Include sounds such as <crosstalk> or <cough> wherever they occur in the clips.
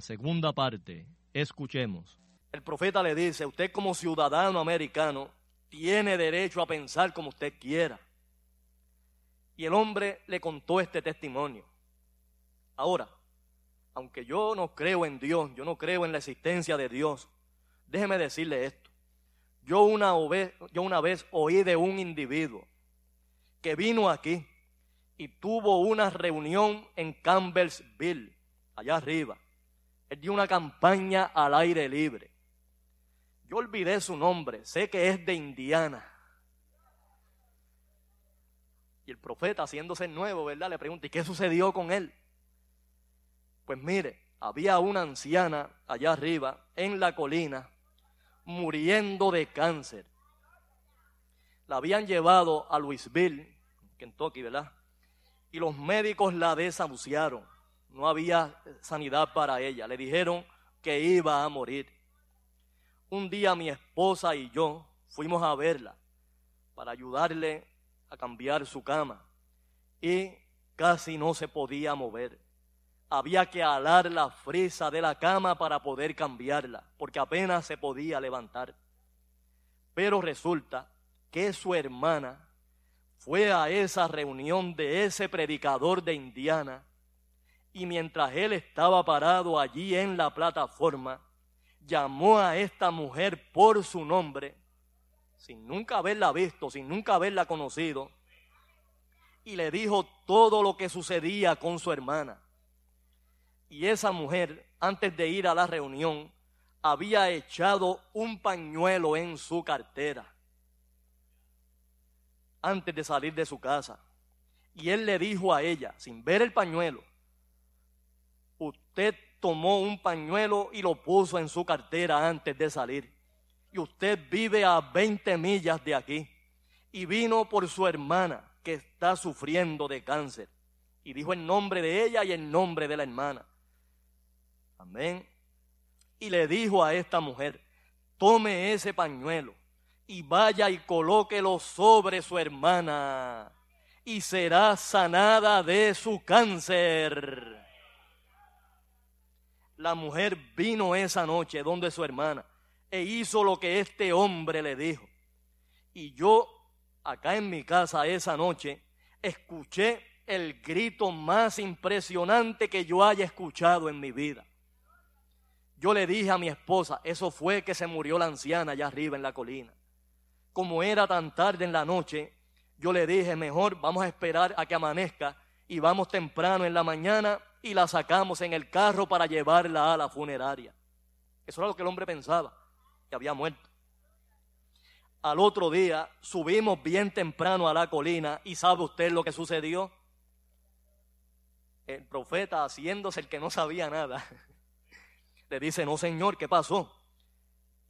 Segunda parte. Escuchemos. El profeta le dice, usted como ciudadano americano tiene derecho a pensar como usted quiera. Y el hombre le contó este testimonio. Ahora, aunque yo no creo en Dios, yo no creo en la existencia de Dios, déjeme decirle esto. Yo una, yo una vez oí de un individuo que vino aquí y tuvo una reunión en Campbellsville allá arriba. Él dio una campaña al aire libre. Yo olvidé su nombre, sé que es de Indiana. Y el profeta, haciéndose nuevo, ¿verdad? Le pregunta, ¿y qué sucedió con él? Pues mire, había una anciana allá arriba, en la colina, muriendo de cáncer. La habían llevado a Louisville, Kentucky, ¿verdad? Y los médicos la desahuciaron no había sanidad para ella. Le dijeron que iba a morir. Un día mi esposa y yo fuimos a verla para ayudarle a cambiar su cama y casi no se podía mover. Había que alar la frisa de la cama para poder cambiarla, porque apenas se podía levantar. Pero resulta que su hermana fue a esa reunión de ese predicador de Indiana y mientras él estaba parado allí en la plataforma, llamó a esta mujer por su nombre, sin nunca haberla visto, sin nunca haberla conocido, y le dijo todo lo que sucedía con su hermana. Y esa mujer, antes de ir a la reunión, había echado un pañuelo en su cartera. antes de salir de su casa. Y él le dijo a ella, sin ver el pañuelo, usted tomó un pañuelo y lo puso en su cartera antes de salir. Y usted vive a 20 millas de aquí. Y vino por su hermana que está sufriendo de cáncer. Y dijo el nombre de ella y el nombre de la hermana. Amén. Y le dijo a esta mujer, tome ese pañuelo y vaya y colóquelo sobre su hermana y será sanada de su cáncer. La mujer vino esa noche donde su hermana e hizo lo que este hombre le dijo. Y yo, acá en mi casa esa noche, escuché el grito más impresionante que yo haya escuchado en mi vida. Yo le dije a mi esposa, eso fue que se murió la anciana allá arriba en la colina. Como era tan tarde en la noche, yo le dije, mejor vamos a esperar a que amanezca y vamos temprano en la mañana y la sacamos en el carro para llevarla a la funeraria. Eso era lo que el hombre pensaba, que había muerto. Al otro día subimos bien temprano a la colina y sabe usted lo que sucedió. El profeta haciéndose el que no sabía nada. <laughs> Le dice, no señor, ¿qué pasó?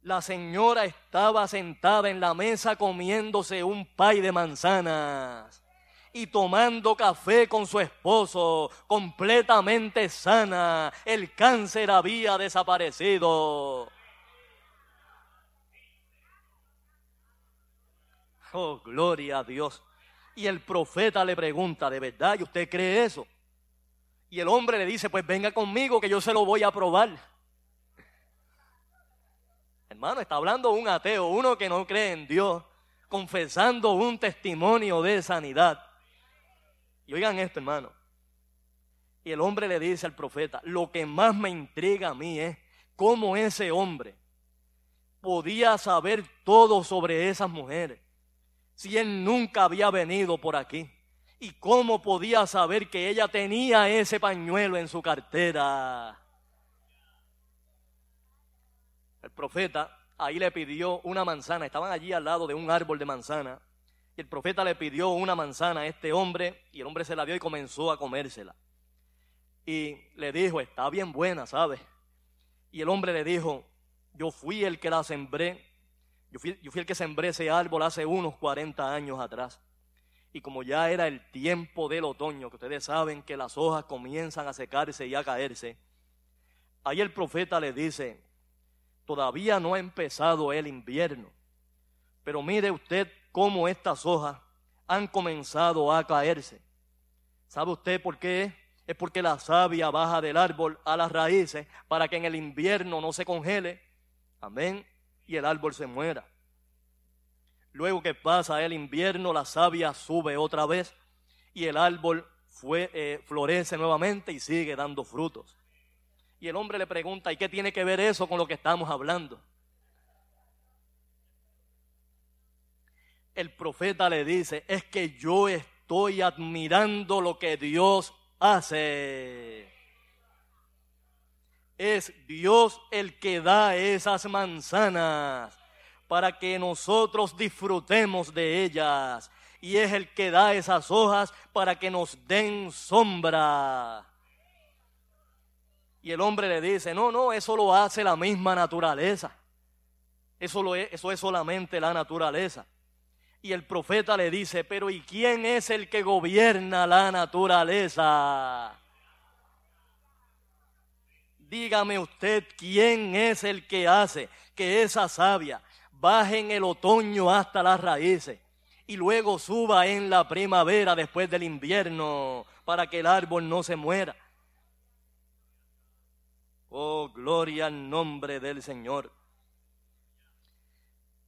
La señora estaba sentada en la mesa comiéndose un pay de manzanas y tomando café con su esposo, completamente sana. El cáncer había desaparecido. Oh, gloria a Dios. Y el profeta le pregunta, ¿de verdad? ¿Y usted cree eso? Y el hombre le dice, pues venga conmigo que yo se lo voy a probar. Hermano, está hablando un ateo, uno que no cree en Dios, confesando un testimonio de sanidad. Y oigan esto, hermano. Y el hombre le dice al profeta, lo que más me intriga a mí es cómo ese hombre podía saber todo sobre esas mujeres si él nunca había venido por aquí. ¿Y cómo podía saber que ella tenía ese pañuelo en su cartera? El profeta ahí le pidió una manzana, estaban allí al lado de un árbol de manzana, y el profeta le pidió una manzana a este hombre y el hombre se la dio y comenzó a comérsela. Y le dijo, está bien buena, ¿sabes? Y el hombre le dijo, yo fui el que la sembré, yo fui, yo fui el que sembré ese árbol hace unos 40 años atrás. Y como ya era el tiempo del otoño, que ustedes saben que las hojas comienzan a secarse y a caerse, ahí el profeta le dice, todavía no ha empezado el invierno, pero mire usted cómo estas hojas han comenzado a caerse. ¿Sabe usted por qué? Es porque la savia baja del árbol a las raíces para que en el invierno no se congele. Amén. Y el árbol se muera. Luego que pasa el invierno, la savia sube otra vez y el árbol eh, florece nuevamente y sigue dando frutos. Y el hombre le pregunta, ¿y qué tiene que ver eso con lo que estamos hablando? El profeta le dice, es que yo estoy admirando lo que Dios hace. Es Dios el que da esas manzanas para que nosotros disfrutemos de ellas. Y es el que da esas hojas para que nos den sombra. Y el hombre le dice, no, no, eso lo hace la misma naturaleza. Eso, lo es, eso es solamente la naturaleza. Y el profeta le dice, pero ¿y quién es el que gobierna la naturaleza? Dígame usted quién es el que hace que esa savia baje en el otoño hasta las raíces y luego suba en la primavera después del invierno para que el árbol no se muera. Oh, gloria al nombre del Señor.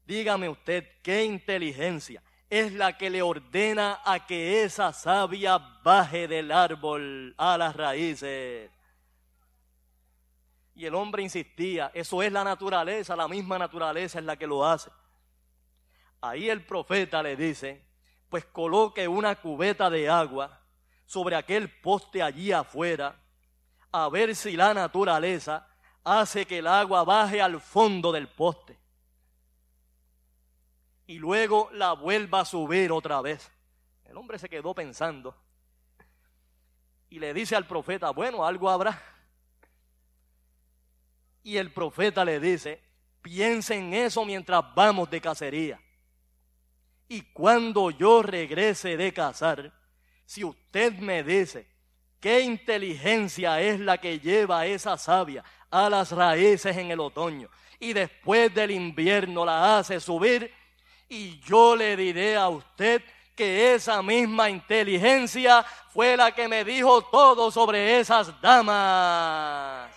Dígame usted qué inteligencia es la que le ordena a que esa savia baje del árbol a las raíces. Y el hombre insistía, eso es la naturaleza, la misma naturaleza es la que lo hace. Ahí el profeta le dice, pues coloque una cubeta de agua sobre aquel poste allí afuera, a ver si la naturaleza hace que el agua baje al fondo del poste. Y luego la vuelva a subir otra vez. El hombre se quedó pensando y le dice al profeta, bueno, algo habrá. Y el profeta le dice, piense en eso mientras vamos de cacería. Y cuando yo regrese de cazar, si usted me dice qué inteligencia es la que lleva esa savia a las raíces en el otoño y después del invierno la hace subir, y yo le diré a usted que esa misma inteligencia fue la que me dijo todo sobre esas damas.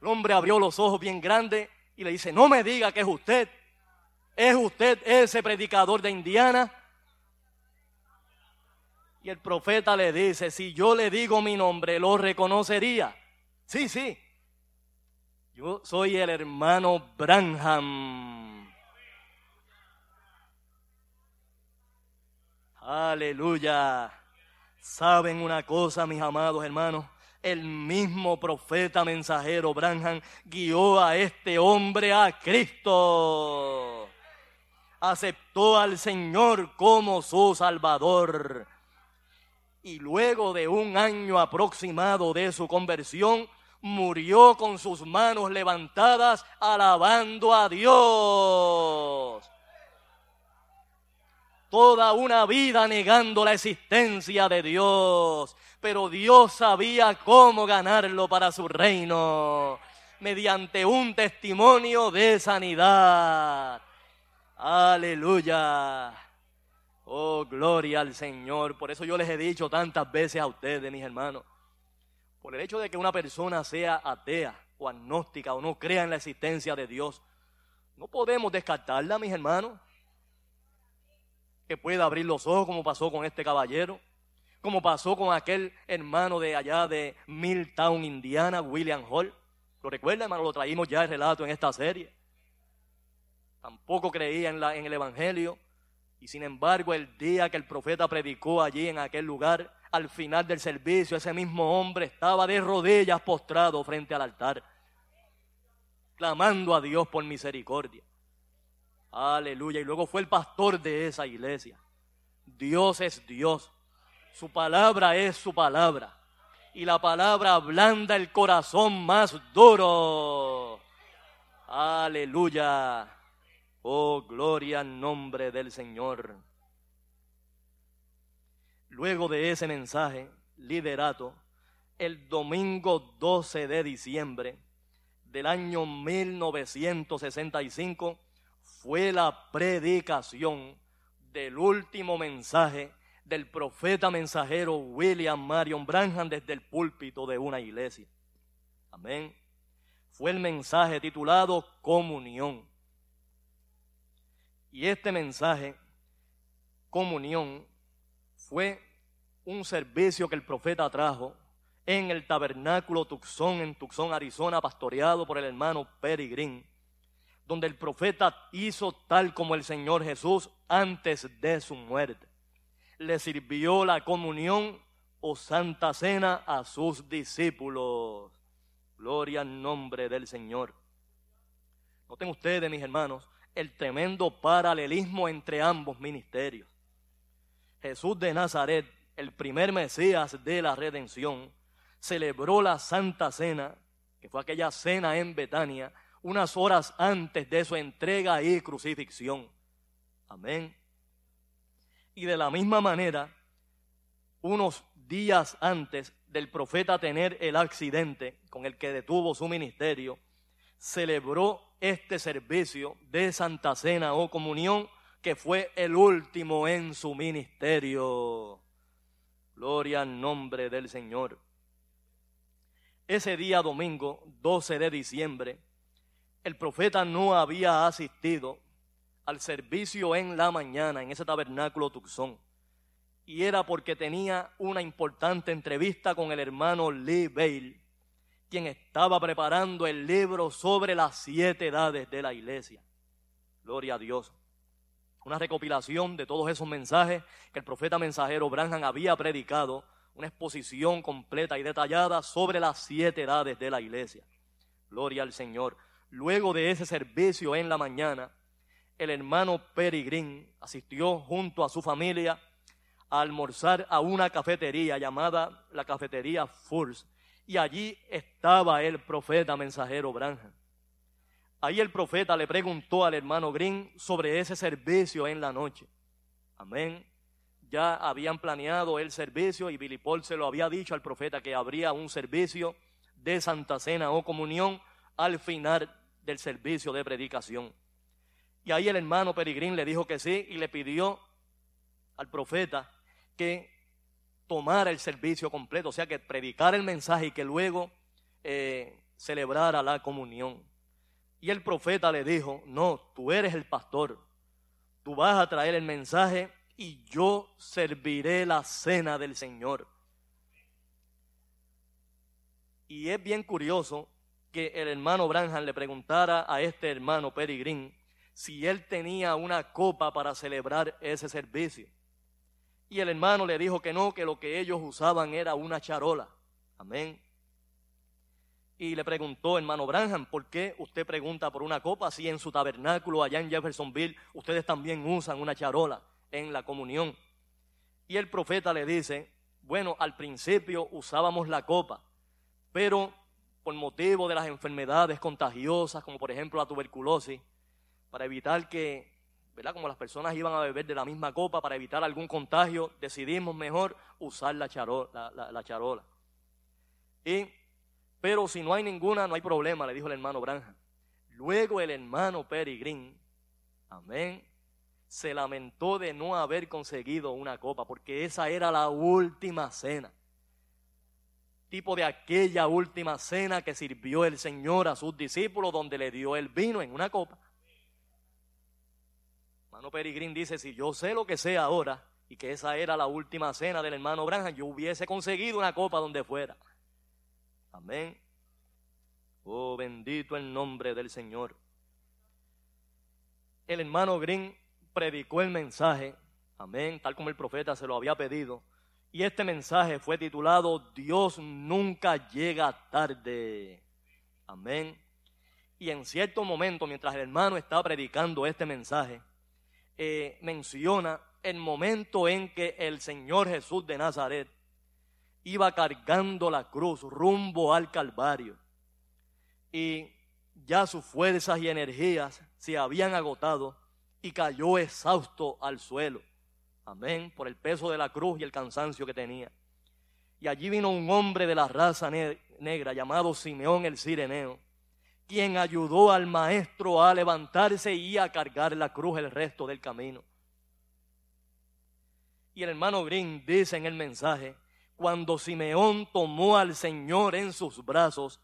El hombre abrió los ojos bien grandes y le dice, no me diga que es usted. ¿Es usted ese predicador de Indiana? Y el profeta le dice, si yo le digo mi nombre, lo reconocería. Sí, sí. Yo soy el hermano Branham. Aleluya. ¿Saben una cosa, mis amados hermanos? El mismo profeta mensajero Branham guió a este hombre a Cristo. Aceptó al Señor como su Salvador. Y luego de un año aproximado de su conversión, murió con sus manos levantadas alabando a Dios toda una vida negando la existencia de Dios, pero Dios sabía cómo ganarlo para su reino mediante un testimonio de sanidad. Aleluya. Oh, gloria al Señor. Por eso yo les he dicho tantas veces a ustedes, mis hermanos, por el hecho de que una persona sea atea o agnóstica o no crea en la existencia de Dios, no podemos descartarla, mis hermanos que pueda abrir los ojos como pasó con este caballero, como pasó con aquel hermano de allá de Milltown, Indiana, William Hall. ¿Lo recuerda, hermano? Lo traímos ya el relato en esta serie. Tampoco creía en, la, en el Evangelio. Y sin embargo, el día que el profeta predicó allí en aquel lugar, al final del servicio, ese mismo hombre estaba de rodillas postrado frente al altar, clamando a Dios por misericordia. Aleluya. Y luego fue el pastor de esa iglesia. Dios es Dios. Su palabra es su palabra. Y la palabra ablanda el corazón más duro. Aleluya. Oh, gloria al nombre del Señor. Luego de ese mensaje, liderato, el domingo 12 de diciembre del año 1965, fue la predicación del último mensaje del profeta mensajero William Marion Branham desde el púlpito de una iglesia. Amén. Fue el mensaje titulado Comunión. Y este mensaje, Comunión, fue un servicio que el profeta trajo en el tabernáculo Tucson, en Tucson, Arizona, pastoreado por el hermano Perry Green donde el profeta hizo tal como el Señor Jesús antes de su muerte. Le sirvió la comunión o santa cena a sus discípulos. Gloria al nombre del Señor. Noten ustedes, mis hermanos, el tremendo paralelismo entre ambos ministerios. Jesús de Nazaret, el primer Mesías de la redención, celebró la Santa Cena, que fue aquella cena en Betania, unas horas antes de su entrega y crucifixión. Amén. Y de la misma manera, unos días antes del profeta tener el accidente con el que detuvo su ministerio, celebró este servicio de Santa Cena o comunión que fue el último en su ministerio. Gloria al nombre del Señor. Ese día domingo, 12 de diciembre, el profeta no había asistido al servicio en la mañana en ese tabernáculo Tucson. Y era porque tenía una importante entrevista con el hermano Lee Bale, quien estaba preparando el libro sobre las siete edades de la iglesia. Gloria a Dios. Una recopilación de todos esos mensajes que el profeta mensajero Branham había predicado, una exposición completa y detallada sobre las siete edades de la iglesia. Gloria al Señor. luego de ese servicio en la mañana, el hermano Peregrín asistió junto a su familia a almorzar a una cafetería llamada la cafetería Furs. Y allí estaba el profeta mensajero Branham. Ahí el profeta le preguntó al hermano Green sobre ese servicio en la noche. Amén. Ya habían planeado el servicio y Billy Paul se lo había dicho al profeta que habría un servicio de Santa Cena o comunión al final del servicio de predicación. Y ahí el hermano Peregrín le dijo que sí y le pidió al profeta que tomara el servicio completo, o sea, que predicara el mensaje y que luego eh, celebrara la comunión. Y el profeta le dijo, no, tú eres el pastor, tú vas a traer el mensaje y yo serviré la cena del Señor. Y es bien curioso que el hermano Branham le preguntara a este hermano Peregrín si él tenía una copa para celebrar ese servicio. Y el hermano le dijo que no, que lo que ellos usaban era una charola. Amén. Y le preguntó, hermano Branham, ¿por qué usted pregunta por una copa si en su tabernáculo allá en Jeffersonville ustedes también usan una charola en la comunión? Y el profeta le dice, bueno, al principio usábamos la copa, pero por motivo de las enfermedades contagiosas, como por ejemplo la tuberculosis, para evitar que como las personas iban a beber de la misma copa para evitar algún contagio, decidimos mejor usar la charola. La, charola. Y, pero si no hay ninguna, no hay problema, le dijo el hermano Branja. Luego el hermano Peregrín, amén, se lamentó de no haber conseguido una copa, porque esa era la última cena. Tipo de aquella última cena que sirvió el Señor a sus discípulos, donde le dio el vino en una copa. Hermano Peregrín dice, si yo sé lo que sé ahora, y que esa era la última cena del hermano Branham, yo hubiese conseguido una copa donde fuera. Amén. Oh, bendito el nombre del Señor. El hermano Green predicó el mensaje, amén, tal como el profeta se lo había pedido. Y este mensaje fue titulado Dios nunca llega tarde. Amén. Y en cierto momento, mientras el hermano estaba predicando este mensaje, eh, menciona el momento en que el Señor Jesús de Nazaret iba cargando la cruz rumbo al Calvario y ya sus fuerzas y energías se habían agotado y cayó exhausto al suelo. Amén, por el peso de la cruz y el cansancio que tenía. Y allí vino un hombre de la raza negra llamado Simeón el Sireneo quien ayudó al maestro a levantarse y a cargar la cruz el resto del camino. Y el hermano Green dice en el mensaje, cuando Simeón tomó al Señor en sus brazos,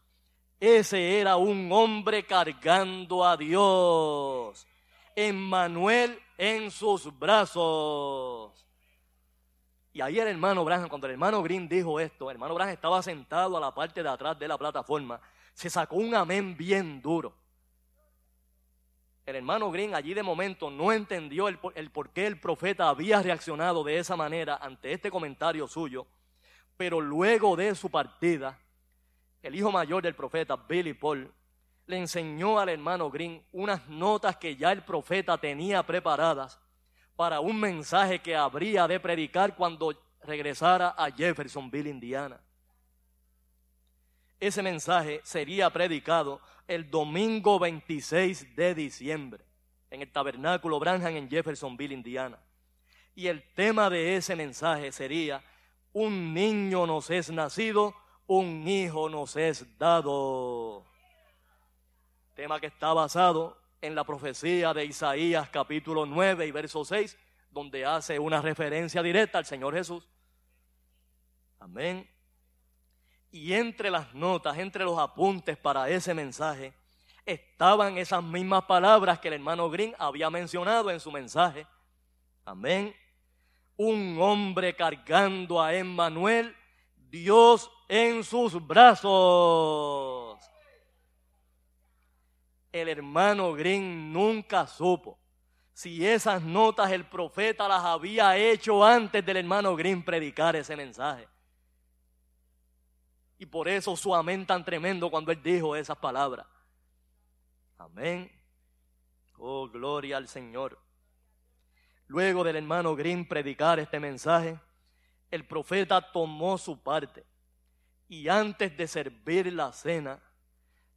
ese era un hombre cargando a Dios. Emmanuel en sus brazos. Y ahí el hermano Branham, cuando el hermano Green dijo esto, el hermano Branham estaba sentado a la parte de atrás de la plataforma se sacó un amén bien duro. El hermano Green allí de momento no entendió el, por qué el profeta había reaccionado de esa manera ante este comentario suyo, pero luego de su partida, el hijo mayor del profeta, Billy Paul, le enseñó al hermano Green unas notas que ya el profeta tenía preparadas para un mensaje que habría de predicar cuando regresara a Jeffersonville, Indiana. Ese mensaje sería predicado el domingo 26 de diciembre en el tabernáculo Branham en Jeffersonville, Indiana. Y el tema de ese mensaje sería, un niño nos es nacido, un hijo nos es dado. Tema que está basado en la profecía de Isaías capítulo 9 y verso 6, donde hace una referencia directa al Señor Jesús. Amén. Y entre las notas, entre los apuntes para ese mensaje, estaban esas mismas palabras que el hermano Green había mencionado en su mensaje. Amén. Un hombre cargando a Emmanuel, Dios en sus brazos. El hermano Green nunca supo si esas notas el profeta las había hecho antes del hermano Green predicar ese mensaje. Y por eso su amén tan tremendo cuando él dijo esas palabras. Amén. Oh, gloria al Señor. Luego del hermano Green predicar este mensaje, el profeta tomó su parte y antes de servir la cena,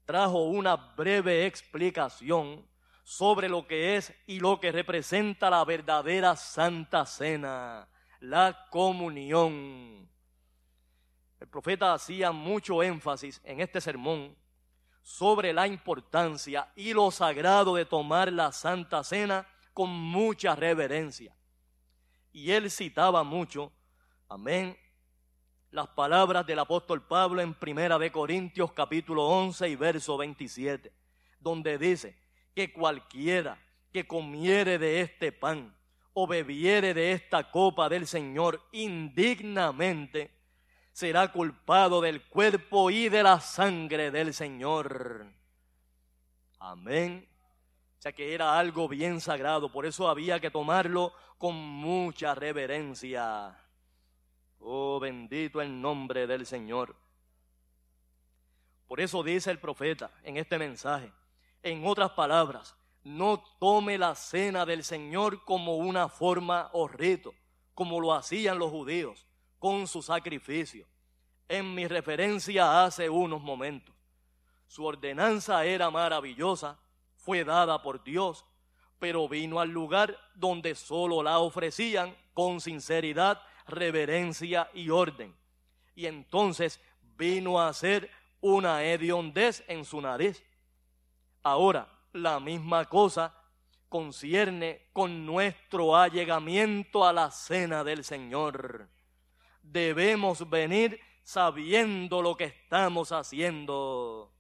trajo una breve explicación sobre lo que es y lo que representa la verdadera Santa Cena, la comunión. El profeta hacía mucho énfasis en este sermón sobre la importancia y lo sagrado de tomar la Santa Cena con mucha reverencia. Y él citaba mucho, amén, las palabras del apóstol Pablo en Primera de Corintios capítulo 11 y verso 27, donde dice que cualquiera que comiere de este pan o bebiere de esta copa del Señor indignamente, será culpado del cuerpo y de la sangre del Señor. Amén. O sea que era algo bien sagrado, por eso había que tomarlo con mucha reverencia. Oh, bendito el nombre del Señor. Por eso dice el profeta en este mensaje, en otras palabras, no tome la cena del Señor como una forma o rito, como lo hacían los judíos con su sacrificio. En mi referencia hace unos momentos, su ordenanza era maravillosa, fue dada por Dios, pero vino al lugar donde solo la ofrecían con sinceridad reverencia y orden. Y entonces vino a ser una hediondez en su nariz. Ahora, la misma cosa concierne con nuestro allegamiento a la cena del Señor. Debemos venir sabiendo lo que estamos haciendo.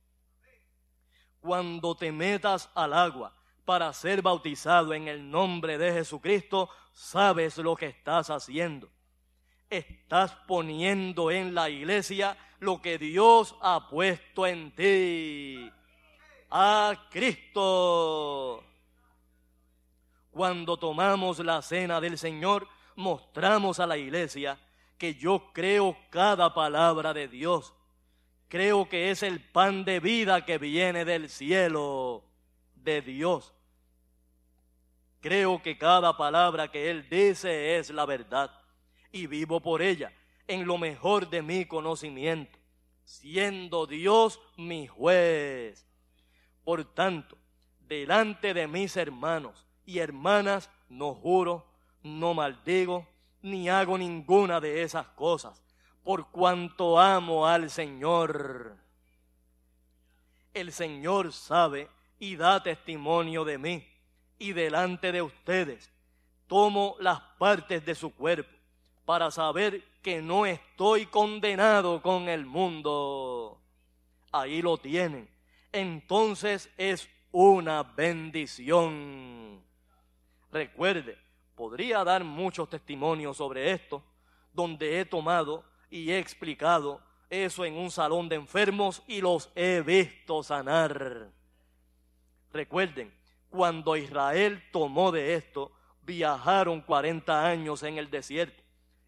Cuando te metas al agua para ser bautizado en el nombre de Jesucristo, sabes lo que estás haciendo estás poniendo en la iglesia lo que Dios ha puesto en ti. A Cristo. Cuando tomamos la cena del Señor, mostramos a la iglesia que yo creo cada palabra de Dios. Creo que es el pan de vida que viene del cielo de Dios. Creo que cada palabra que Él dice es la verdad y vivo por ella en lo mejor de mi conocimiento, siendo Dios mi juez. Por tanto, delante de mis hermanos y hermanas, no juro, no maldigo, ni hago ninguna de esas cosas, por cuanto amo al Señor. El Señor sabe y da testimonio de mí, y delante de ustedes tomo las partes de su cuerpo para saber que no estoy condenado con el mundo. Ahí lo tienen. Entonces es una bendición. Recuerde, podría dar muchos testimonios sobre esto, donde he tomado y he explicado eso en un salón de enfermos y los he visto sanar. Recuerden, cuando Israel tomó de esto, viajaron 40 años en el desierto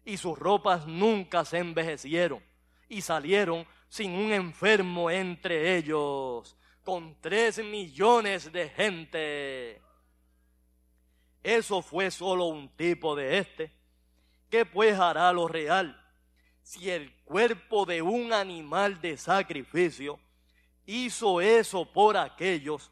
y sus ropas nunca se envejecieron y salieron sin un enfermo entre ellos, con tres millones de gente. Eso fue solo un tipo de este. ¿Qué pues hará lo real si el cuerpo de un animal de sacrificio hizo eso por aquellos?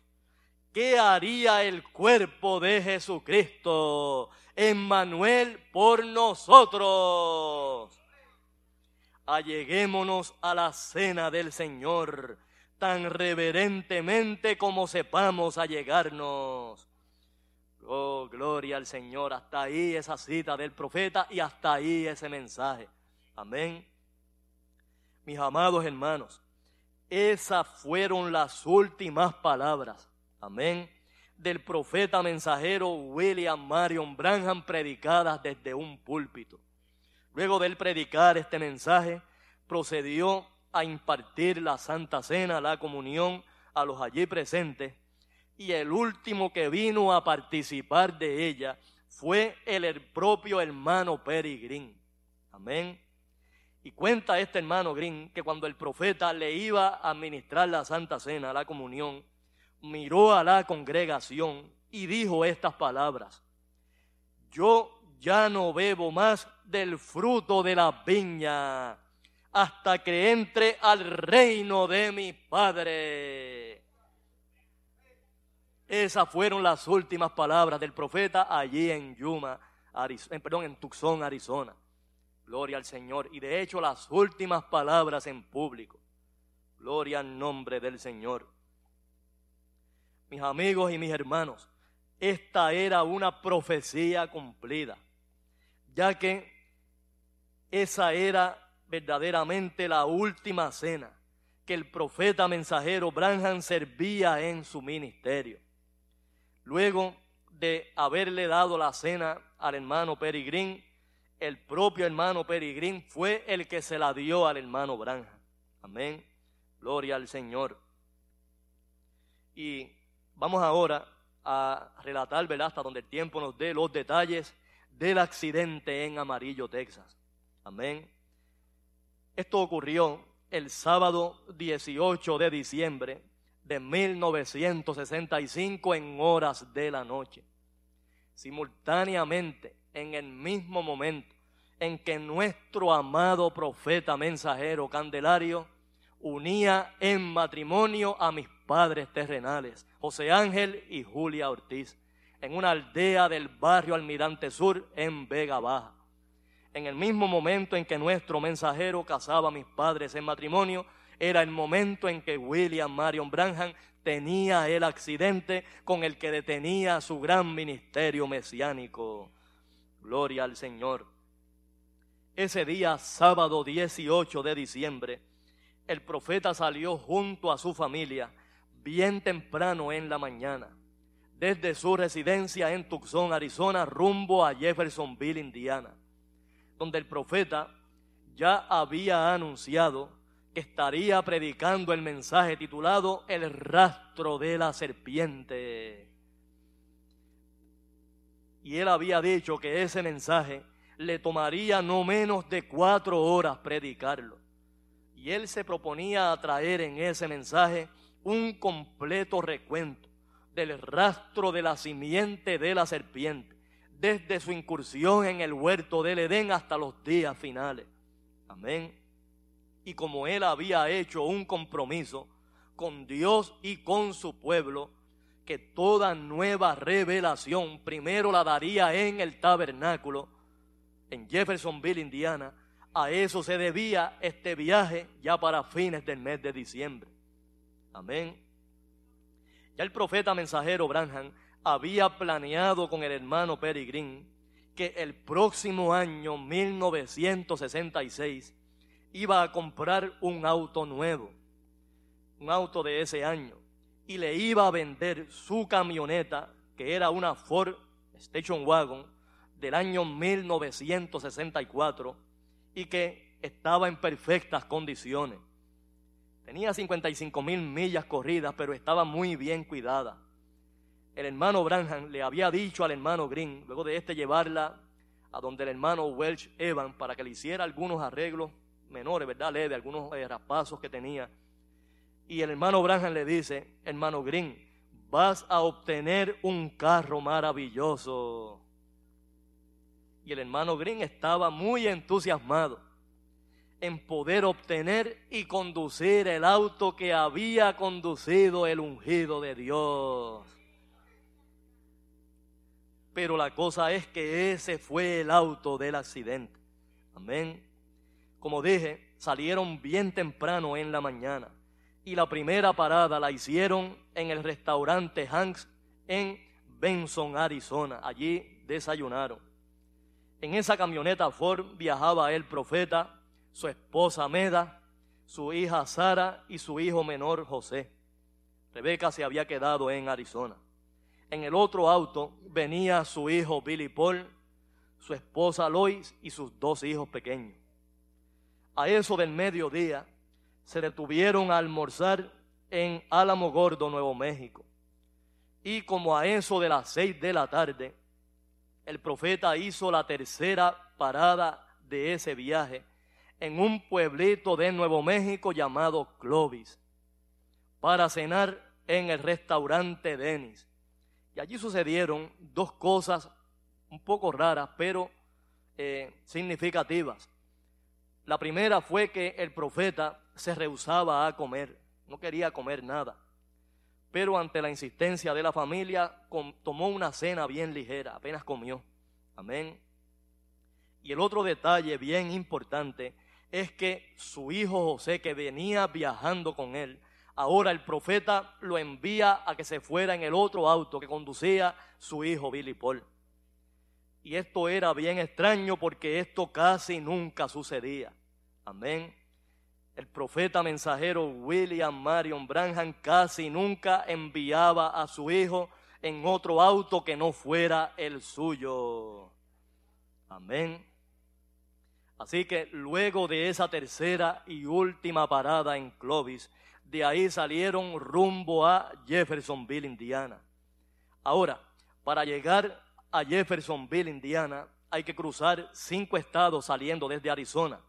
¿Qué haría el cuerpo de Jesucristo? Emmanuel por nosotros. Alleguémonos a la cena del Señor tan reverentemente como sepamos allegarnos. Oh, gloria al Señor. Hasta ahí esa cita del profeta y hasta ahí ese mensaje. Amén. Mis amados hermanos, esas fueron las últimas palabras. Amén del profeta mensajero William Marion Branham predicadas desde un púlpito. Luego de él predicar este mensaje, procedió a impartir la Santa Cena, la comunión a los allí presentes, y el último que vino a participar de ella fue el propio hermano Perry Green. Amén. Y cuenta este hermano Green que cuando el profeta le iba a administrar la Santa Cena, la comunión, miró a la congregación y dijo estas palabras. Yo ya no bebo más del fruto de la viña hasta que entre al reino de mi Padre. Esas fueron las últimas palabras del profeta allí en Yuma, Arizona, perdón, en Tucson, Arizona. Gloria al Señor. Y de hecho las últimas palabras en público. Gloria al nombre del Señor. Mis amigos y mis hermanos, esta era una profecía cumplida, ya que esa era verdaderamente la última cena que el profeta mensajero Branham servía en su ministerio. Luego de haberle dado la cena al hermano Peregrín, el propio hermano Peregrín fue el que se la dio al hermano Branham. Amén. Gloria al Señor. Y vamos ahora a relatar, ¿verdad? Hasta donde el tiempo nos dé los detalles del accidente en Amarillo, Texas. Amén. Esto ocurrió el sábado 18 de diciembre de 1965 en horas de la noche. Simultáneamente, en el mismo momento en que nuestro amado profeta mensajero Candelario unía en matrimonio a mis padres terrenales, José Ángel y Julia Ortiz, en una aldea del barrio Almirante Sur en Vega Baja. En el mismo momento en que nuestro mensajero casaba a mis padres en matrimonio, era el momento en que William Marion Branham tenía el accidente con el que detenía su gran ministerio mesiánico. Gloria al Señor. Ese día, sábado 18 de diciembre, el profeta salió junto a su familia bien temprano en la mañana, desde su residencia en Tucson, Arizona, rumbo a Jeffersonville, Indiana, donde el profeta ya había anunciado que estaría predicando el mensaje titulado El rastro de la serpiente. Y él había dicho que ese mensaje le tomaría no menos de cuatro horas predicarlo. Y él se proponía traer en ese mensaje un completo recuento del rastro de la simiente de la serpiente, desde su incursión en el huerto del Edén hasta los días finales. Amén. Y como él había hecho un compromiso con Dios y con su pueblo, que toda nueva revelación primero la daría en el tabernáculo, en Jeffersonville, Indiana, a eso se debía este viaje ya para fines del mes de diciembre. Amén. Ya el profeta mensajero Branham había planeado con el hermano Peregrin que el próximo año 1966 iba a comprar un auto nuevo, un auto de ese año, y le iba a vender su camioneta, que era una Ford Station Wagon del año 1964 y que estaba en perfectas condiciones. Tenía 55 mil millas corridas, pero estaba muy bien cuidada. El hermano Branham le había dicho al hermano Green, luego de este llevarla a donde el hermano Welch Evan para que le hiciera algunos arreglos menores, ¿verdad? Leve, algunos eh, raspazos que tenía. Y el hermano Branham le dice, hermano Green, vas a obtener un carro maravilloso. Y el hermano Green estaba muy entusiasmado en poder obtener y conducir el auto que había conducido el ungido de Dios. Pero la cosa es que ese fue el auto del accidente. Amén. Como dije, salieron bien temprano en la mañana y la primera parada la hicieron en el restaurante Hanks en Benson, Arizona. Allí desayunaron. En esa camioneta Ford viajaba el profeta su esposa Meda, su hija Sara y su hijo menor José. Rebeca se había quedado en Arizona. En el otro auto venía su hijo Billy Paul, su esposa Lois y sus dos hijos pequeños. A eso del mediodía se detuvieron a almorzar en Álamo Gordo, Nuevo México. Y como a eso de las seis de la tarde, el profeta hizo la tercera parada de ese viaje en un pueblito de Nuevo México llamado Clovis para cenar en el restaurante Denis. Y allí sucedieron dos cosas un poco raras, pero eh, significativas. La primera fue que el profeta se rehusaba a comer, no quería comer nada. Pero ante la insistencia de la familia, tomó una cena bien ligera, apenas comió. Amén. Y el otro detalle bien importante es que su hijo José, que venía viajando con él, ahora el profeta lo envía a que se fuera en el otro auto que conducía su hijo Billy Paul. Y esto era bien extraño porque esto casi nunca sucedía. Amén. El profeta mensajero William Marion Branham casi nunca enviaba a su hijo en otro auto que no fuera el suyo. Amén. Así que luego de esa tercera y última parada en Clovis, de ahí salieron rumbo a Jeffersonville, Indiana. Ahora, para llegar a Jeffersonville, Indiana, hay que cruzar cinco estados saliendo desde Arizona.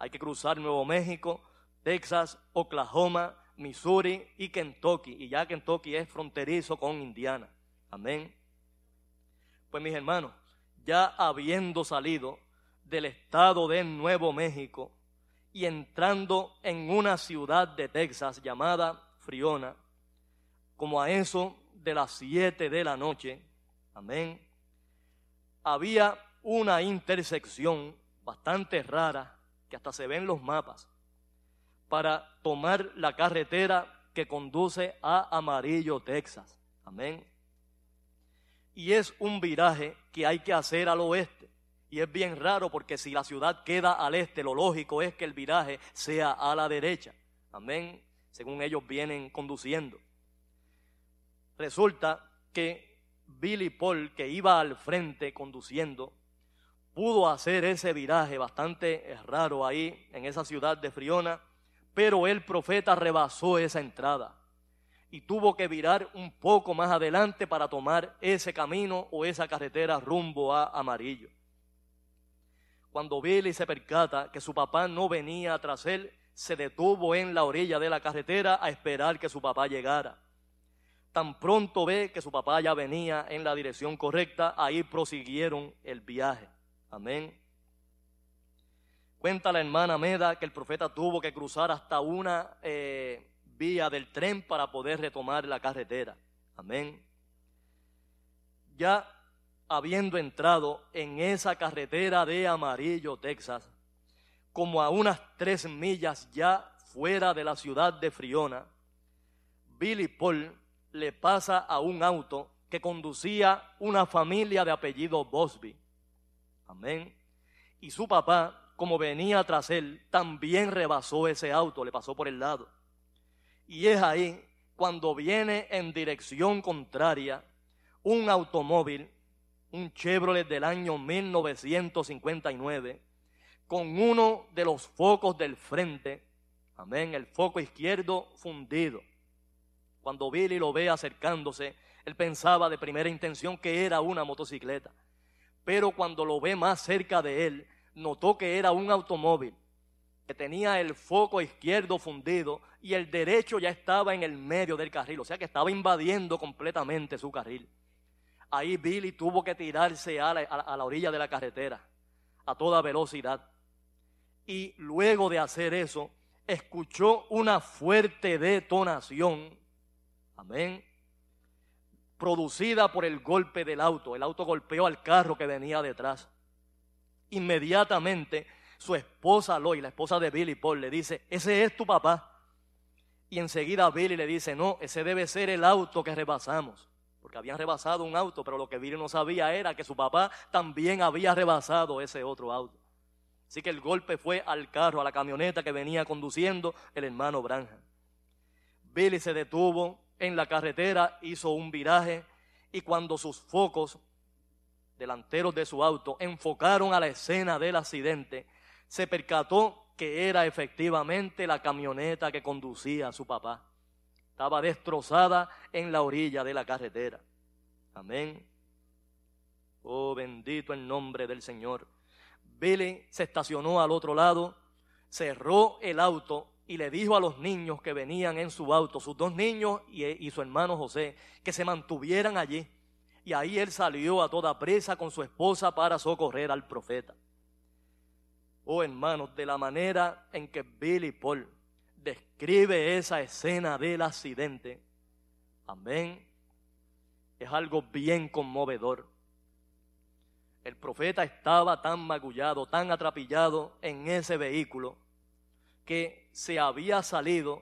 Hay que cruzar Nuevo México, Texas, Oklahoma, Missouri y Kentucky. Y ya Kentucky es fronterizo con Indiana. Amén. Pues mis hermanos, ya habiendo salido del estado de Nuevo México y entrando en una ciudad de Texas llamada Friona, como a eso de las siete de la noche, amén, había una intersección bastante rara que hasta se ve en los mapas para tomar la carretera que conduce a Amarillo, Texas. Amén. Y es un viraje que hay que hacer al oeste. Y es bien raro porque si la ciudad queda al este, lo lógico es que el viraje sea a la derecha. Amén. Según ellos vienen conduciendo. Resulta que Billy Paul, que iba al frente conduciendo, pudo hacer ese viraje bastante raro ahí en esa ciudad de Friona, pero el profeta rebasó esa entrada y tuvo que virar un poco más adelante para tomar ese camino o esa carretera rumbo a Amarillo. Cuando Billy se percata que su papá no venía tras él, se detuvo en la orilla de la carretera a esperar que su papá llegara. Tan pronto ve que su papá ya venía en la dirección correcta, ahí prosiguieron el viaje. Amén. Cuenta la hermana Meda que el profeta tuvo que cruzar hasta una eh, vía del tren para poder retomar la carretera. Amén. Ya habiendo entrado en esa carretera de Amarillo, Texas, como a unas tres millas ya fuera de la ciudad de Friona, Billy Paul le pasa a un auto que conducía una familia de apellido Bosby. Amén. Y su papá, como venía tras él, también rebasó ese auto, le pasó por el lado. Y es ahí cuando viene en dirección contraria un automóvil, un Chevrolet del año 1959, con uno de los focos del frente, amén, el foco izquierdo fundido. Cuando Billy lo ve acercándose, él pensaba de primera intención que era una motocicleta. Pero cuando lo ve más cerca de él, notó que era un automóvil que tenía el foco izquierdo fundido y el derecho ya estaba en el medio del carril, o sea que estaba invadiendo completamente su carril. Ahí Billy tuvo que tirarse a la, a la orilla de la carretera a toda velocidad. Y luego de hacer eso, escuchó una fuerte detonación Amén. Producida por el golpe del auto. El auto golpeó al carro que venía detrás. Inmediatamente su esposa Loy, la esposa de Billy Paul, le dice, ese es tu papá. Y enseguida Billy le dice, no, ese debe ser el auto que rebasamos. Porque habían rebasado un auto, pero lo que Billy no sabía era que su papá también había rebasado ese otro auto. Así que el golpe fue al carro, a la camioneta que venía conduciendo el hermano Branham. Billy se detuvo, en la carretera, hizo un viraje y cuando sus focos delanteros de su auto enfocaron a la escena del accidente, se percató que era efectivamente la camioneta que conducía su papá. Estaba destrozada en la orilla de la carretera. Amén. Oh, bendito el nombre del Señor. Billy se estacionó al otro lado, cerró el auto y le dijo a los niños que venían en su auto, sus dos niños y, y su hermano José, que se mantuvieran allí. Y ahí él salió a toda presa con su esposa para socorrer al profeta. Oh hermanos, de la manera en que Billy Paul describe esa escena del accidente, amén, es algo bien conmovedor. El profeta estaba tan magullado, tan atrapillado en ese vehículo, que se había salido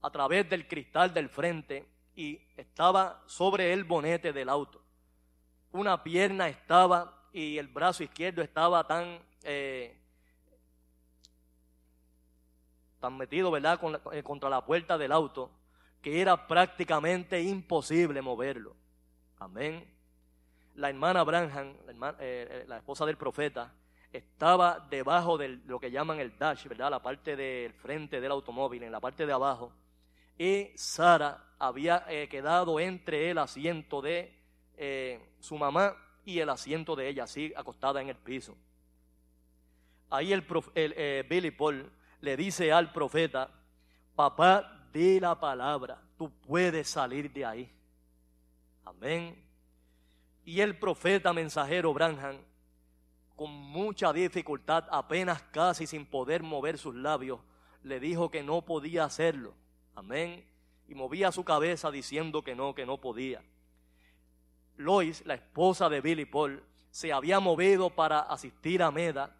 a través del cristal del frente y estaba sobre el bonete del auto. Una pierna estaba y el brazo izquierdo estaba tan, eh, tan metido, ¿verdad?, eh, contra la puerta del auto, que era prácticamente imposible moverlo. Amén. La hermana Branham, la, eh, la esposa del profeta, estaba debajo de lo que llaman el dash, ¿verdad? La parte del frente del automóvil, en la parte de abajo. Y Sara había eh, quedado entre el asiento de eh, su mamá y el asiento de ella, así acostada en el piso. Ahí el, eh, Billy Paul le dice al profeta, papá, di la palabra, tú puedes salir de ahí. Amén. Y el profeta mensajero Branham con mucha dificultad, apenas casi sin poder mover sus labios, le dijo que no podía hacerlo. Amén. Y movía su cabeza diciendo que no, que no podía. Lois, la esposa de Billy Paul, se había movido para asistir a Meda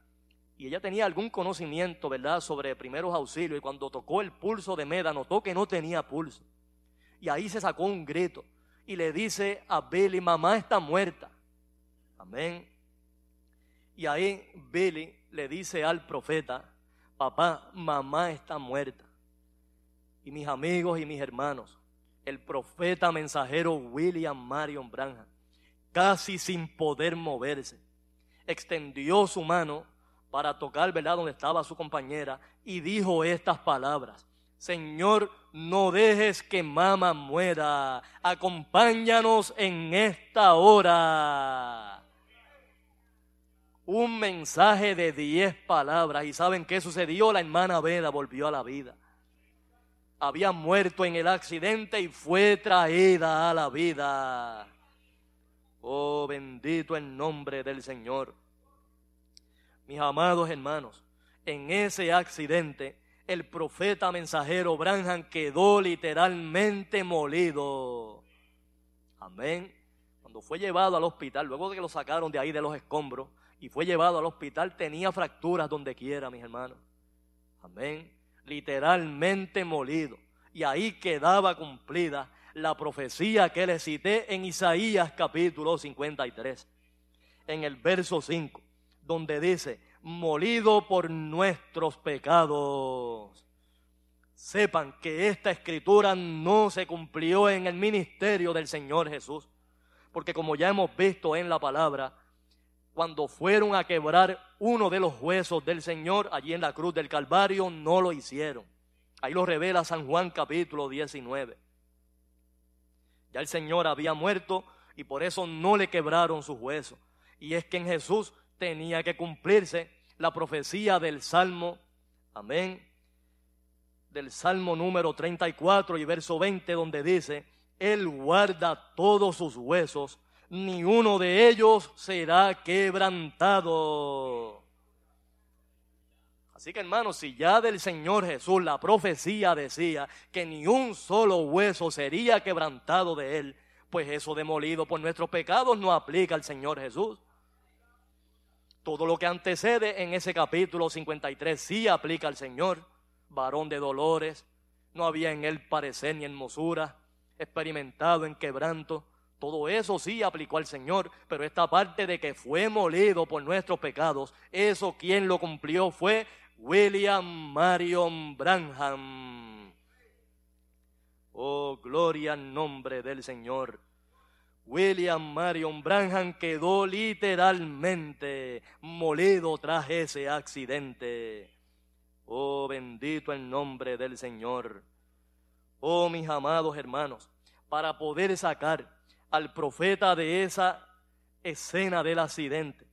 y ella tenía algún conocimiento, ¿verdad?, sobre primeros auxilios y cuando tocó el pulso de Meda notó que no tenía pulso. Y ahí se sacó un grito y le dice a Billy, mamá está muerta. Amén. Y ahí Billy le dice al profeta, papá, mamá está muerta. Y mis amigos y mis hermanos, el profeta mensajero William Marion Branham, casi sin poder moverse, extendió su mano para tocar, ¿verdad?, donde estaba su compañera y dijo estas palabras. Señor, no dejes que mamá muera. Acompáñanos en esta hora un mensaje de diez palabras. ¿Y saben qué sucedió? La hermana Veda volvió a la vida. Había muerto en el accidente y fue traída a la vida. Oh, bendito el nombre del Señor. Mis amados hermanos, en ese accidente el profeta mensajero Branham quedó literalmente molido. Amén. Cuando fue llevado al hospital, luego de que lo sacaron de ahí de los escombros, y fue llevado al hospital, tenía fracturas donde quiera, mis hermanos. Amén. Literalmente molido. Y ahí quedaba cumplida la profecía que le cité en Isaías capítulo 53, en el verso 5, donde dice, molido por nuestros pecados. Sepan que esta escritura no se cumplió en el ministerio del Señor Jesús, porque como ya hemos visto en la palabra, cuando fueron a quebrar uno de los huesos del Señor allí en la cruz del Calvario, no lo hicieron. Ahí lo revela San Juan capítulo 19. Ya el Señor había muerto y por eso no le quebraron sus huesos. Y es que en Jesús tenía que cumplirse la profecía del Salmo, amén, del Salmo número 34 y verso 20 donde dice, Él guarda todos sus huesos ni uno de ellos será quebrantado. Así que hermanos, si ya del Señor Jesús la profecía decía que ni un solo hueso sería quebrantado de él, pues eso demolido por nuestros pecados no aplica al Señor Jesús. Todo lo que antecede en ese capítulo 53 sí aplica al Señor, varón de dolores, no había en él parecer ni hermosura, experimentado en quebranto, todo eso sí aplicó al Señor, pero esta parte de que fue molido por nuestros pecados, eso quien lo cumplió fue William Marion Branham. Oh, gloria al nombre del Señor. William Marion Branham quedó literalmente molido tras ese accidente. Oh, bendito el nombre del Señor. Oh, mis amados hermanos, para poder sacar al profeta de esa escena del accidente.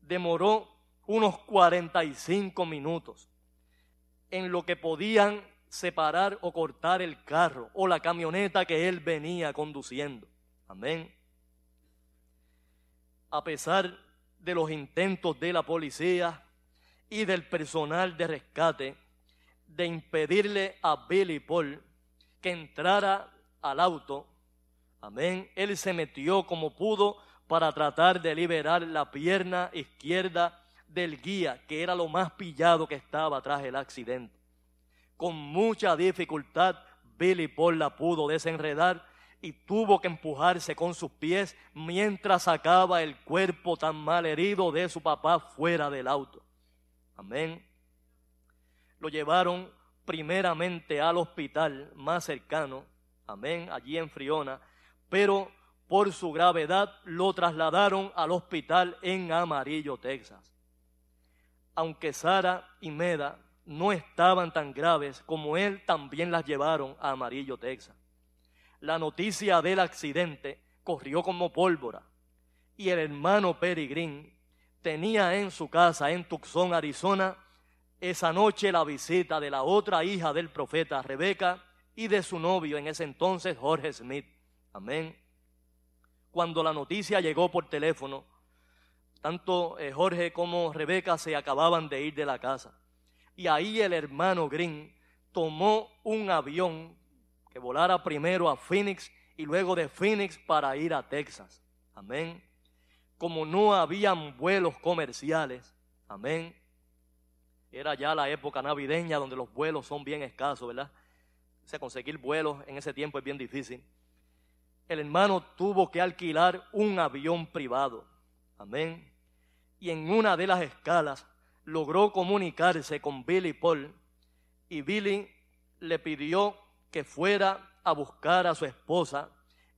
Demoró unos 45 minutos. en lo que podían separar o cortar el carro o la camioneta que él venía conduciendo. Amén. A pesar de los intentos de la policía y del personal de rescate de impedirle a Billy Paul que entrara al auto, amén, él se metió como pudo para tratar de liberar la pierna izquierda del guía, que era lo más pillado que estaba tras el accidente. Con mucha dificultad, Billy Paul la pudo desenredar y tuvo que empujarse con sus pies mientras sacaba el cuerpo tan mal herido de su papá fuera del auto. Amén. Lo llevaron primeramente al hospital más cercano, amén, allí en Friona, pero por su gravedad lo trasladaron al hospital en Amarillo, Texas. Aunque Sara y Meda no estaban tan graves como él, también las llevaron a Amarillo, Texas. La noticia del accidente corrió como pólvora y el hermano Peregrín tenía en su casa en Tucson, Arizona, esa noche la visita de la otra hija del profeta Rebeca y de su novio en ese entonces Jorge Smith. Amén. Cuando la noticia llegó por teléfono, tanto eh, Jorge como Rebeca se acababan de ir de la casa. Y ahí el hermano Green tomó un avión que volara primero a Phoenix y luego de Phoenix para ir a Texas. Amén. Como no habían vuelos comerciales, amén. Era ya la época navideña donde los vuelos son bien escasos, ¿verdad? O sea, conseguir vuelos en ese tiempo es bien difícil. El hermano tuvo que alquilar un avión privado. Amén. Y en una de las escalas logró comunicarse con Billy Paul y Billy le pidió que fuera a buscar a su esposa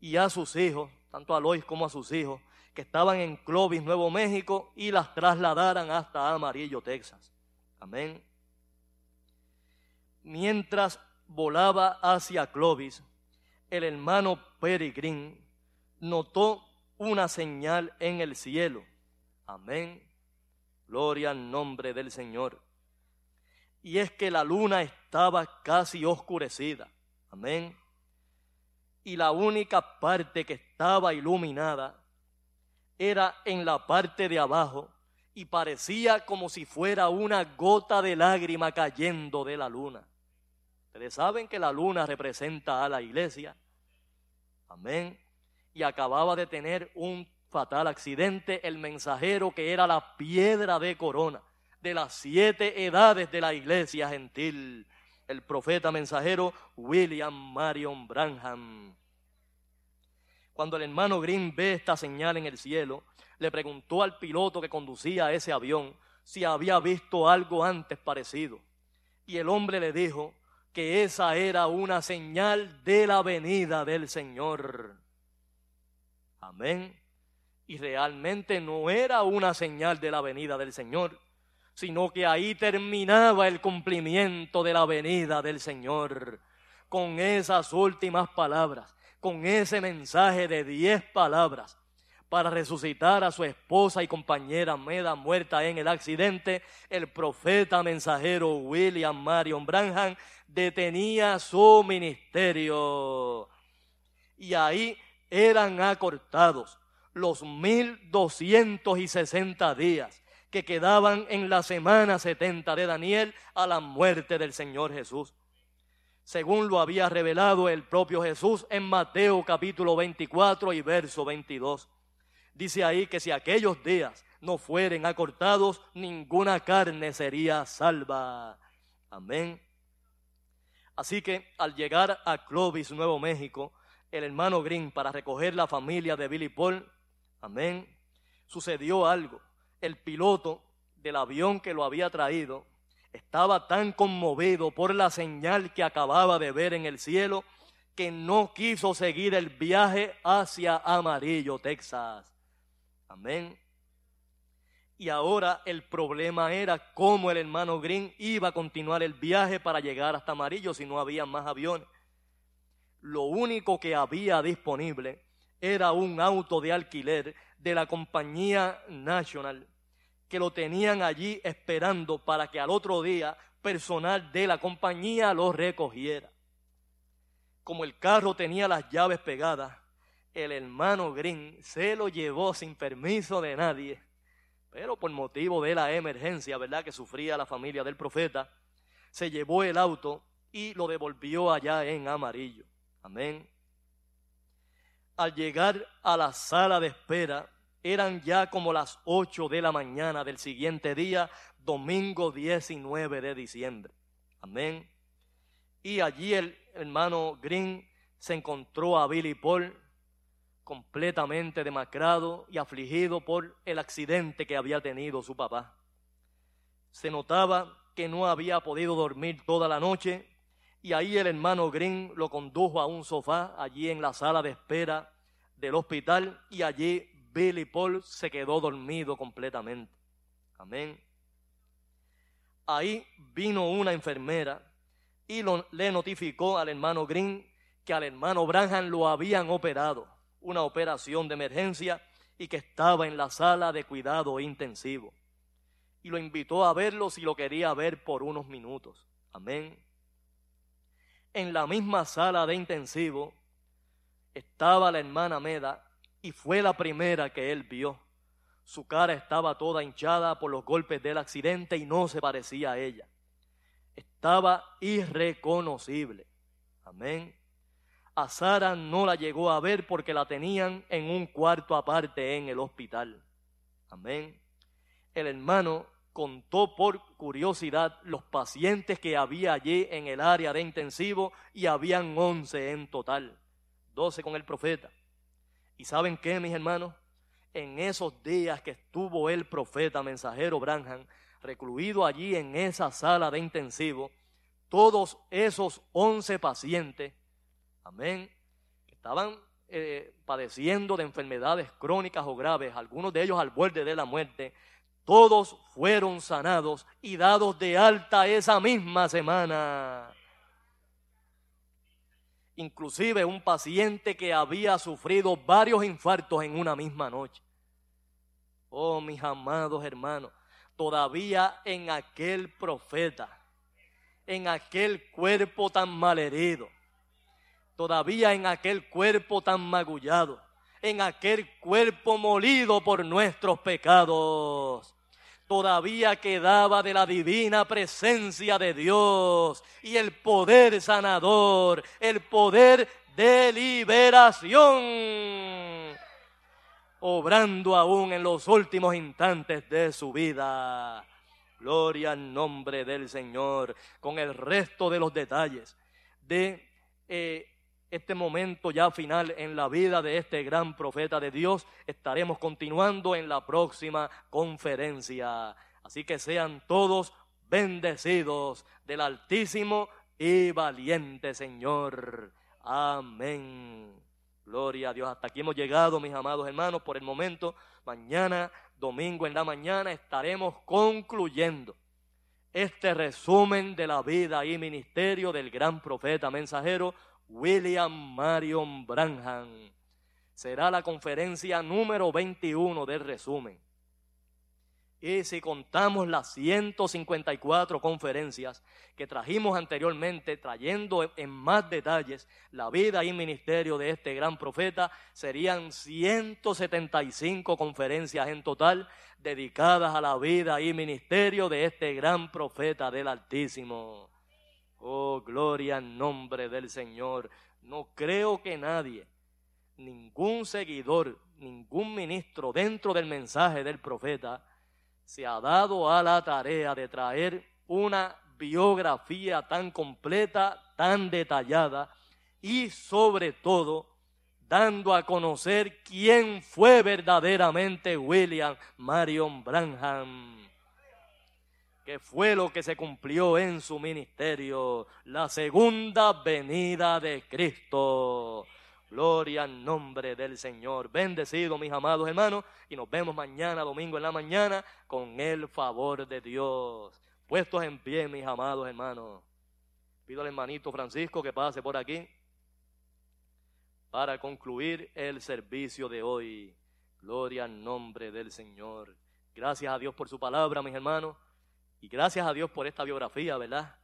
y a sus hijos, tanto a Lois como a sus hijos, que estaban en Clovis, Nuevo México, y las trasladaran hasta Amarillo, Texas. Amén. Mientras volaba hacia Clovis, el hermano Peregrín notó una señal en el cielo. Amén. Gloria al nombre del Señor. Y es que la luna estaba casi oscurecida. Amén. Y la única parte que estaba iluminada era en la parte de abajo y parecía como si fuera una gota de lágrima cayendo de la luna. Ustedes saben que la luna representa a la iglesia. Amén. Y acababa de tener un fatal accidente el mensajero que era la piedra de corona de las siete edades de la iglesia gentil el profeta mensajero William Marion Branham. Cuando el hermano Green ve esta señal en el cielo, le preguntó al piloto que conducía ese avión si había visto algo antes parecido. Y el hombre le dijo que esa era una señal de la venida del Señor. Amén. Y realmente no era una señal de la venida del Señor, sino que ahí terminaba el cumplimiento de la venida del Señor. Con esas últimas palabras, con ese mensaje de diez palabras, para resucitar a su esposa y compañera Meda muerta en el accidente, el profeta mensajero William Marion Branham detenía su ministerio. Y ahí eran acortados los mil doscientos y sesenta días que quedaban en la semana 70 de Daniel a la muerte del Señor Jesús. Según lo había revelado el propio Jesús en Mateo capítulo 24 y verso 22. Dice ahí que si aquellos días no fueren acortados, ninguna carne sería salva. Amén. Así que al llegar a Clovis, Nuevo México, el hermano Green para recoger la familia de Billy Paul, amén, sucedió algo el piloto del avión que lo había traído estaba tan conmovido por la señal que acababa de ver en el cielo que no quiso seguir el viaje hacia Amarillo, Texas. Amén. Y ahora el problema era cómo el hermano Green iba a continuar el viaje para llegar hasta Amarillo si no había más aviones. Lo único que había disponible era un auto de alquiler de la compañía National que lo tenían allí esperando para que al otro día personal de la compañía lo recogiera. Como el carro tenía las llaves pegadas, el hermano Green se lo llevó sin permiso de nadie, pero por motivo de la emergencia, ¿verdad?, que sufría la familia del profeta, se llevó el auto y lo devolvió allá en amarillo. Amén. Al llegar a la sala de espera, eran ya como las 8 de la mañana del siguiente día, domingo 19 de diciembre. Amén. Y allí el hermano Green se encontró a Billy Paul completamente demacrado y afligido por el accidente que había tenido su papá. Se notaba que no había podido dormir toda la noche y ahí el hermano Green lo condujo a un sofá allí en la sala de espera del hospital y allí Billy Paul se quedó dormido completamente. Amén. Ahí vino una enfermera y le notificó al hermano Green que al hermano Branham lo habían operado, una operación de emergencia y que estaba en la sala de cuidado intensivo. Y lo invitó a verlo si lo quería ver por unos minutos. Amén. En la misma sala de intensivo estaba la hermana Meda y fue la primera que él vio. Su cara estaba toda hinchada por los golpes del accidente y no se parecía a ella. Estaba irreconocible. Amén. A Sara no la llegó a ver porque la tenían en un cuarto aparte en el hospital. Amén. El hermano contó por curiosidad los pacientes que había allí en el área de intensivo y habían once en total, doce con el profeta. ¿Y saben qué, mis hermanos? En esos días que estuvo el profeta mensajero Branham recluido allí en esa sala de intensivo, todos esos once pacientes, amén, estaban eh, padeciendo de enfermedades crónicas o graves, algunos de ellos al borde de la muerte, todos fueron sanados y dados de alta esa misma semana. Inclusive un paciente que había sufrido varios infartos en una misma noche. Oh, mis amados hermanos, todavía en aquel profeta, en aquel cuerpo tan malherido, todavía en aquel cuerpo tan magullado, en aquel cuerpo molido por nuestros pecados, todavía quedaba de la divina presencia de Dios y el poder sanador, el poder de liberación, obrando aún en los últimos instantes de su vida. Gloria al nombre del Señor, con el resto de los detalles de eh, este momento ya final en la vida de este gran profeta de Dios. Estaremos continuando en la próxima conferencia. Así que sean todos bendecidos del Altísimo y valiente Señor. Amén. Gloria a Dios. Hasta aquí hemos llegado, mis amados hermanos, por el momento. Mañana, domingo en la mañana, estaremos concluyendo este resumen de la vida y ministerio del gran profeta mensajero William Marion Branham. Será la conferencia número 21 del resumen. Y si contamos las 154 conferencias que trajimos anteriormente, trayendo en más detalles la vida y ministerio de este gran profeta, serían 175 conferencias en total dedicadas a la vida y ministerio de este gran profeta del Altísimo. Oh, gloria al nombre del Señor. No creo que nadie, ningún seguidor, ningún ministro dentro del mensaje del profeta se ha dado a la tarea de traer una biografía tan completa, tan detallada y sobre todo dando a conocer quién fue verdaderamente William Marion Branham que fue lo que se cumplió en su ministerio, la segunda venida de Cristo. Gloria al nombre del Señor. Bendecido, mis amados hermanos, y nos vemos mañana, domingo en la mañana, con el favor de Dios. Puestos en pie, mis amados hermanos. Pido al hermanito Francisco que pase por aquí para concluir el servicio de hoy. Gloria al nombre del Señor. Gracias a Dios por su palabra, mis hermanos Y gracias a Dios por esta biografía, ¿verdad?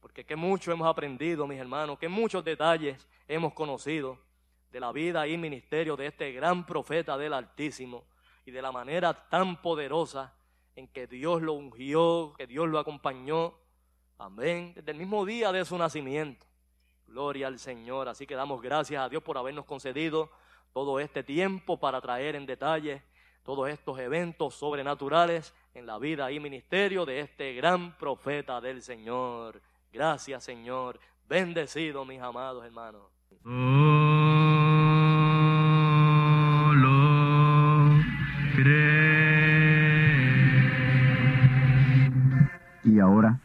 Porque qué mucho hemos aprendido, mis hermanos, qué muchos detalles hemos conocido de la vida y ministerio de este gran profeta del Altísimo y de la manera tan poderosa en que Dios lo ungió, que Dios lo acompañó. Amén. Desde el mismo día de su nacimiento. Gloria al Señor. Así que damos gracias a Dios por habernos concedido todo este tiempo para traer en detalle todos estos eventos sobrenaturales en la vida y ministerio de este gran profeta del Señor. Gracias, Señor. Bendecido, mis amados hermanos. Y ahora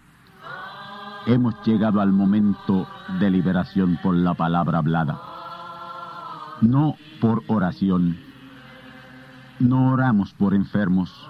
hemos llegado al momento de liberación por la palabra hablada. No por oración. No oramos por enfermos.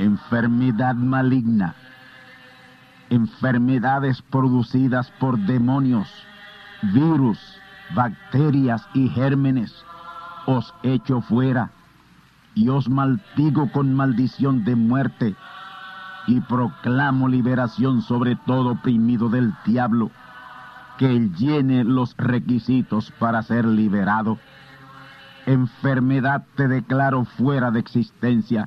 Enfermedad maligna, enfermedades producidas por demonios, virus, bacterias y gérmenes, os echo fuera y os maldigo con maldición de muerte y proclamo liberación sobre todo oprimido del diablo, que llene los requisitos para ser liberado. Enfermedad te declaro fuera de existencia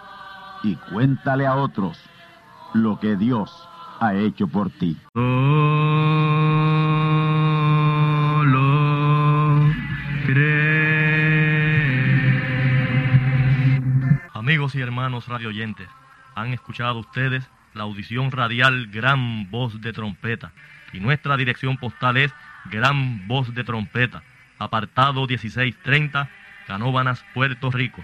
y cuéntale a otros lo que Dios ha hecho por ti. Amigos y hermanos radioyentes, han escuchado ustedes la audición radial Gran Voz de Trompeta y nuestra dirección postal es Gran Voz de Trompeta, apartado 1630 Canóbanas, Puerto Rico,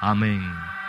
Amén.